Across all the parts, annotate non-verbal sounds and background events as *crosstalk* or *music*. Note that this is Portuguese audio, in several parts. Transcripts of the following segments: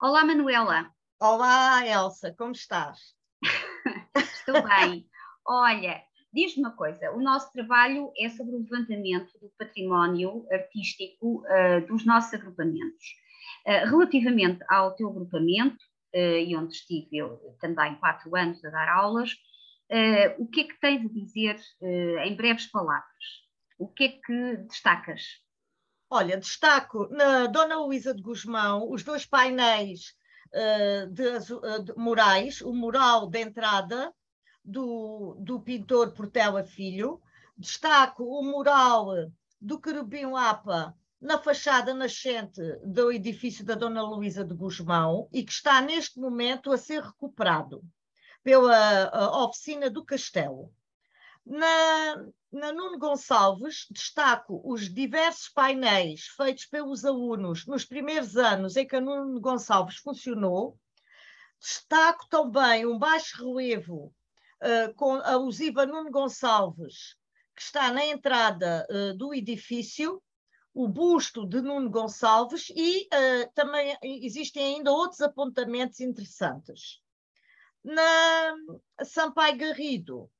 Olá, Manuela. Olá, Elsa, como estás? *laughs* Estou bem. Olha, diz-me uma coisa: o nosso trabalho é sobre o levantamento do património artístico uh, dos nossos agrupamentos. Uh, relativamente ao teu agrupamento, uh, e onde estive eu também quatro anos a dar aulas, o que é que tens a dizer em breves palavras? O que é que destacas? Olha, destaco na Dona Luísa de Guzmão os dois painéis uh, de, de, murais, o mural de entrada do, do pintor Portela Filho, destaco o mural do Querubim Lapa na fachada nascente do edifício da Dona Luísa de Guzmão e que está neste momento a ser recuperado pela oficina do Castelo. Na, na Nuno Gonçalves, destaco os diversos painéis feitos pelos alunos nos primeiros anos em que a Nuno Gonçalves funcionou. Destaco também um baixo relevo uh, com, a Nuno Gonçalves, que está na entrada uh, do edifício, o busto de Nuno Gonçalves e uh, também existem ainda outros apontamentos interessantes. Na Sampaio Garrido,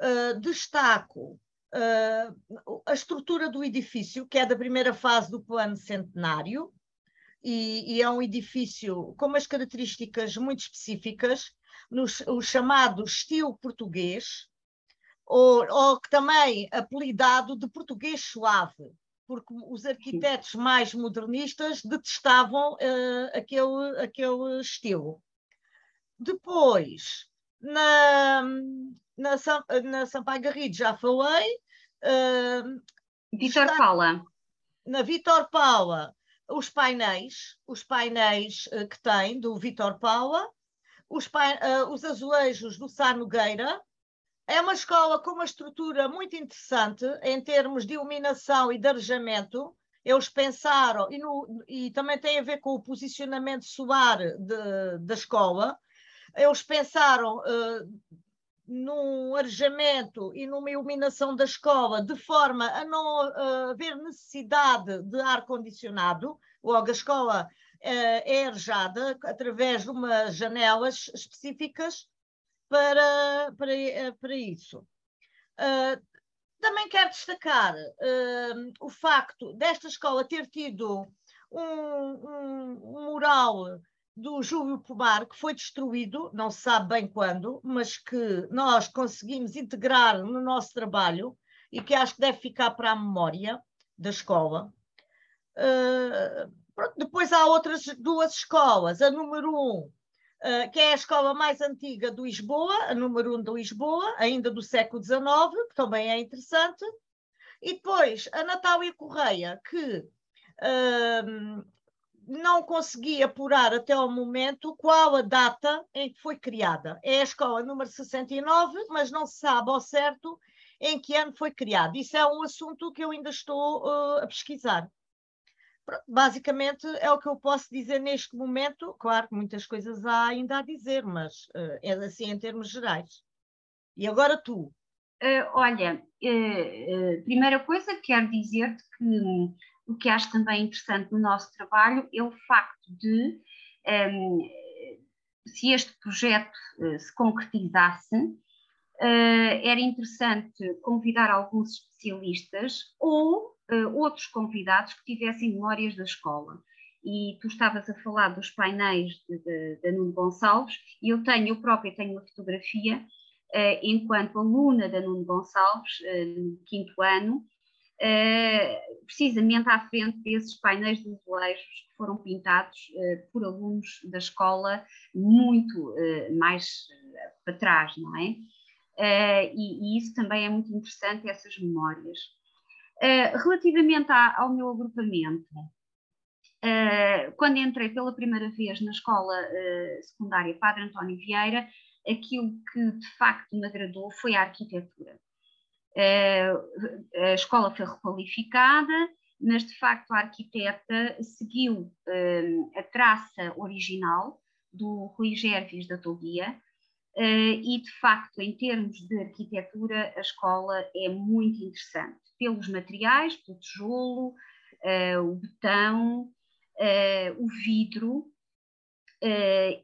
uh, destaco uh, a estrutura do edifício, que é da primeira fase do plano centenário, e, e é um edifício com umas características muito específicas, no o chamado estilo português, ou, ou também apelidado de português suave, porque os arquitetos mais modernistas detestavam uh, aquele, aquele estilo. Depois, na, na, na Sampaio Garrido já falei. Uh, Vitor Paula. Na Vitor Paula, os painéis, os painéis uh, que tem do Vitor Paula, os, uh, os azulejos do Sá Nogueira. É uma escola com uma estrutura muito interessante em termos de iluminação e de arejamento. Eles pensaram, e, no, e também tem a ver com o posicionamento solar de, da escola, eles pensaram uh, num arejamento e numa iluminação da escola de forma a não uh, haver necessidade de ar-condicionado, logo a escola uh, é arejada através de umas janelas específicas para, para, para isso. Uh, também quero destacar o facto desta escola ter tido um, um, um mural do Júlio Pomar, que foi destruído, não se sabe bem quando, mas que nós conseguimos integrar no nosso trabalho e que acho que deve ficar para a memória da escola. Uh, depois há outras duas escolas. A número um, uh, que é a escola mais antiga do Lisboa, a número um de Lisboa, ainda do século XIX, que também é interessante. E depois a Natália Correia, que uh, não consegui apurar até ao momento qual a data em que foi criada. É a escola número 69, mas não se sabe ao certo em que ano foi criada. Isso é um assunto que eu ainda estou uh, a pesquisar. Basicamente é o que eu posso dizer neste momento. Claro que muitas coisas há ainda a dizer, mas uh, é assim em termos gerais. E agora tu. Uh, olha, primeira coisa, quero dizer-te que o que acho também interessante no nosso trabalho é o facto de, um, ehm, se este projeto uh, se concretizasse, uh, era interessante convidar alguns especialistas ou uh, outros convidados que tivessem memórias da escola. E tu estavas a falar dos painéis da Nuno Gonçalves, e eu tenho, eu própria tenho uma fotografia, enquanto aluna da Nuno Gonçalves, no quinto ano, uh, precisamente à frente desses painéis de azulejos que foram pintados uh, por alunos da escola muito uh, mais para trás, não é? E, e, isso também é muito interessante, essas memórias. relativamente à, ao meu agrupamento, quando entrei pela primeira vez na escola secundária Padre António Vieira, aquilo que de facto me agradou foi a arquitetura. Eh, a escola foi requalificada, mas de facto a arquiteta seguiu eh, a traça original do Rui Gervis da Toguia, eh, e de facto, em termos de arquitetura, a escola é muito interessante, pelos materiais, pelo tijolo, o betão, o vidro,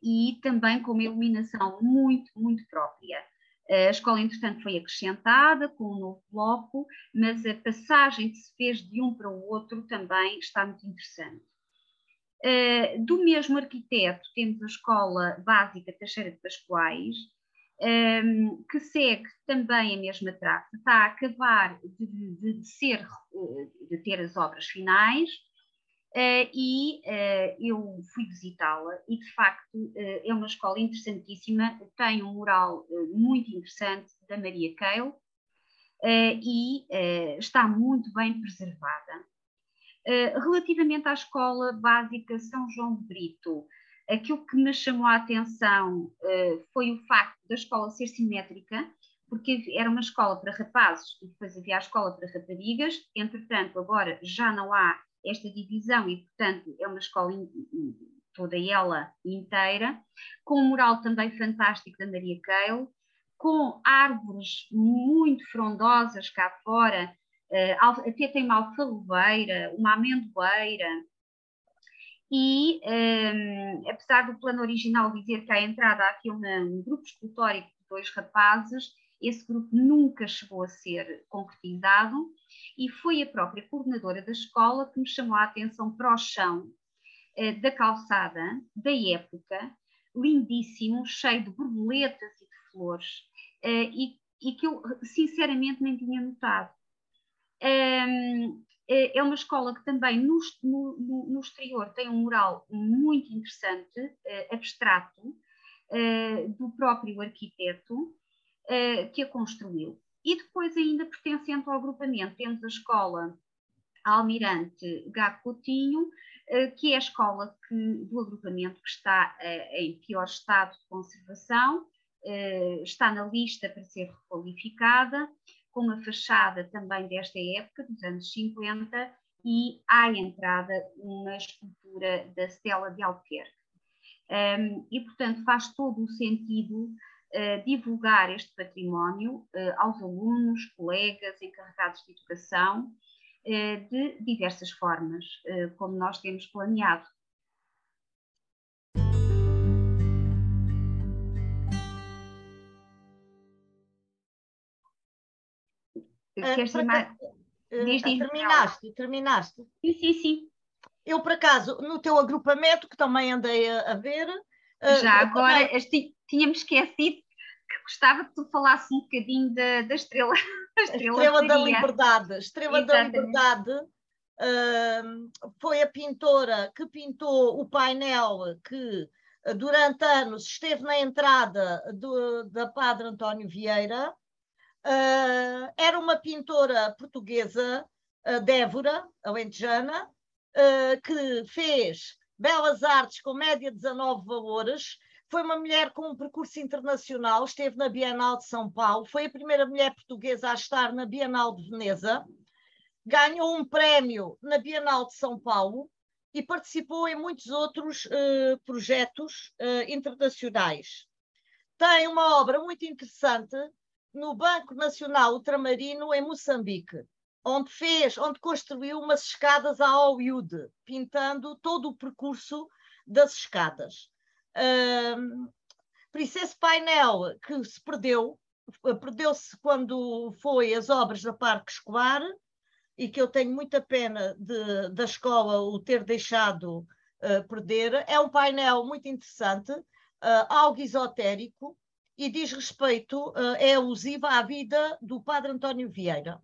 e também com uma iluminação muito, muito própria. A escola, entretanto, foi acrescentada com um novo bloco, mas a passagem que se fez de um para o outro também está muito interessante. Uh, do mesmo arquiteto, temos a Escola Básica Teixeira de Pascoais, ehm, que segue também a mesma traça, está a acabar de, de, de ser, eh, de ter as obras finais, Uh, e uh, eu fui visitá-la e de facto uh, é uma escola interessantíssima, tem um mural muito interessante da Maria Keil e está muito bem preservada. relativamente à escola básica São João de Brito, aquilo que me chamou a atenção foi o facto da escola ser simétrica, porque era uma escola para rapazes e depois havia a escola para raparigas, entretanto agora já não há esta divisão e, portanto, é uma escola toda ela inteira, com um mural também fantástico da Maria Keil, com árvores muito frondosas cá fora, uh, até tem uma alfarrobeira, uma amendoeira, e um, ehm, apesar do plano original dizer que à entrada há aqui um grupo escultórico de dois rapazes, esse grupo nunca chegou a ser concretizado e foi a própria coordenadora da escola que me chamou a atenção para o chão eh, da calçada da época, lindíssimo, cheio de borboletas e de flores, eh, e, e, que eu sinceramente nem tinha notado. Um, eh, é uma escola que também no, no, no, exterior tem um mural muito interessante, uh, abstrato, uh, do próprio arquiteto, uh, que a construiu. E depois, ainda pertencente ao agrupamento, temos a escola Almirante Gago Coutinho, uh, que é a escola que, do agrupamento que está uh, em pior estado de conservação, está na lista para ser requalificada, com a fachada também desta época, dos anos 50, e à entrada uma escultura da Stella de Albuquerque. Um, e, portanto, faz todo o sentido divulgar este património uh, aos alunos, colegas, encarregados de educação, uh, de diversas formas, uh, como nós temos planeado. Queres mais? Terminaste, terminaste. Sim, sim, sim. Eu, por acaso, no teu agrupamento, que também andei a, a ver, já agora também... tínhamos esquecido que gostava que tu falasses um bocadinho da, da estrela. *laughs* A estrela, a estrela da liberdade. A estrela Exatamente. da liberdade uh, foi a pintora que pintou o painel que durante anos esteve na entrada do, da Padre António Vieira. Uh, era uma pintora portuguesa, uh, Débora, alentejana, uh, que fez belas artes com média 19 valores, foi uma mulher com um percurso internacional, esteve na Bienal de São Paulo, foi a primeira mulher portuguesa a estar na Bienal de Veneza, ganhou um prémio na Bienal de São Paulo e participou em muitos outros uh, projetos uh, internacionais. Tem uma obra muito interessante no Banco Nacional Ultramarino, em Moçambique, onde fez, onde construiu umas escadas a Hollywood, pintando todo o percurso das escadas. Por isso, esse painel que se perdeu, perdeu-se quando foi as obras da Parque Escolar, e que eu tenho muita pena de, da escola o ter deixado uh, perder. É um painel muito interessante, uh, algo esotérico, e diz respeito, uh, é alusiva à vida do Padre António Vieira.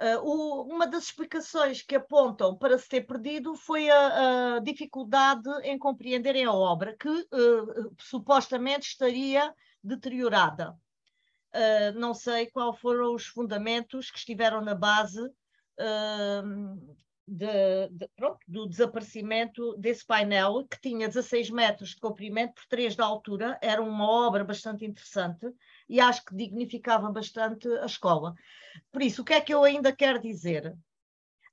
Uh, o, uma das explicações que apontam para se ter perdido foi a, a dificuldade em compreenderem a obra, que uh, supostamente estaria deteriorada. Uh, não sei qual foram os fundamentos que estiveram na base de, de, pronto, do desaparecimento desse painel, que tinha 16 metros de comprimento por 3 de altura. Era uma obra bastante interessante e acho que dignificava bastante a escola. Por isso, o que é que eu ainda quero dizer?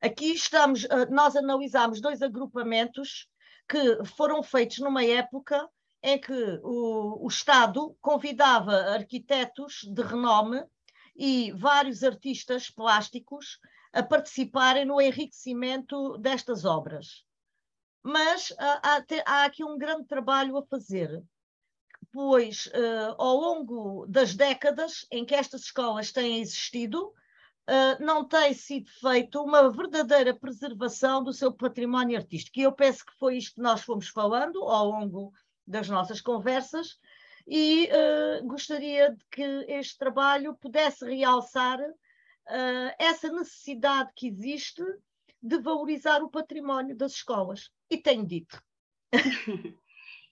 Aqui estamos, eh, nós analisamos dois agrupamentos que foram feitos numa época em que o, o Estado convidava arquitetos de renome e vários artistas plásticos a participarem no enriquecimento destas obras. Mas há, há, aqui um grande trabalho a fazer, pois uh, ao longo das décadas em que estas escolas têm existido, uh, não tem sido feita uma verdadeira preservação do seu património artístico. E eu penso que foi isto que nós fomos falando ao longo das nossas conversas, e uh, gostaria de que este trabalho pudesse realçar essa necessidade que existe de valorizar o património das escolas. E tenho dito. *laughs*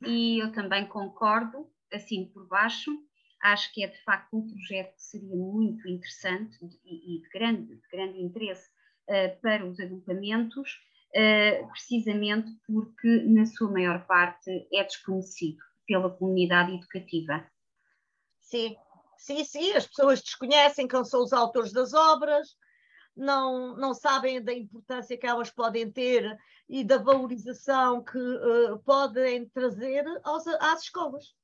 e eu também concordo, assim por baixo. Acho que é de facto um projeto que seria muito interessante e, de, grande, de grande interesse uh, para os agrupamentos, uh, precisamente porque, na sua maior parte, é desconhecido pela comunidade educativa. Sim, sim, sim, as pessoas desconhecem quem são os autores das obras, não, não sabem da importância que elas podem ter e da valorização que uh, podem trazer aos, às escolas.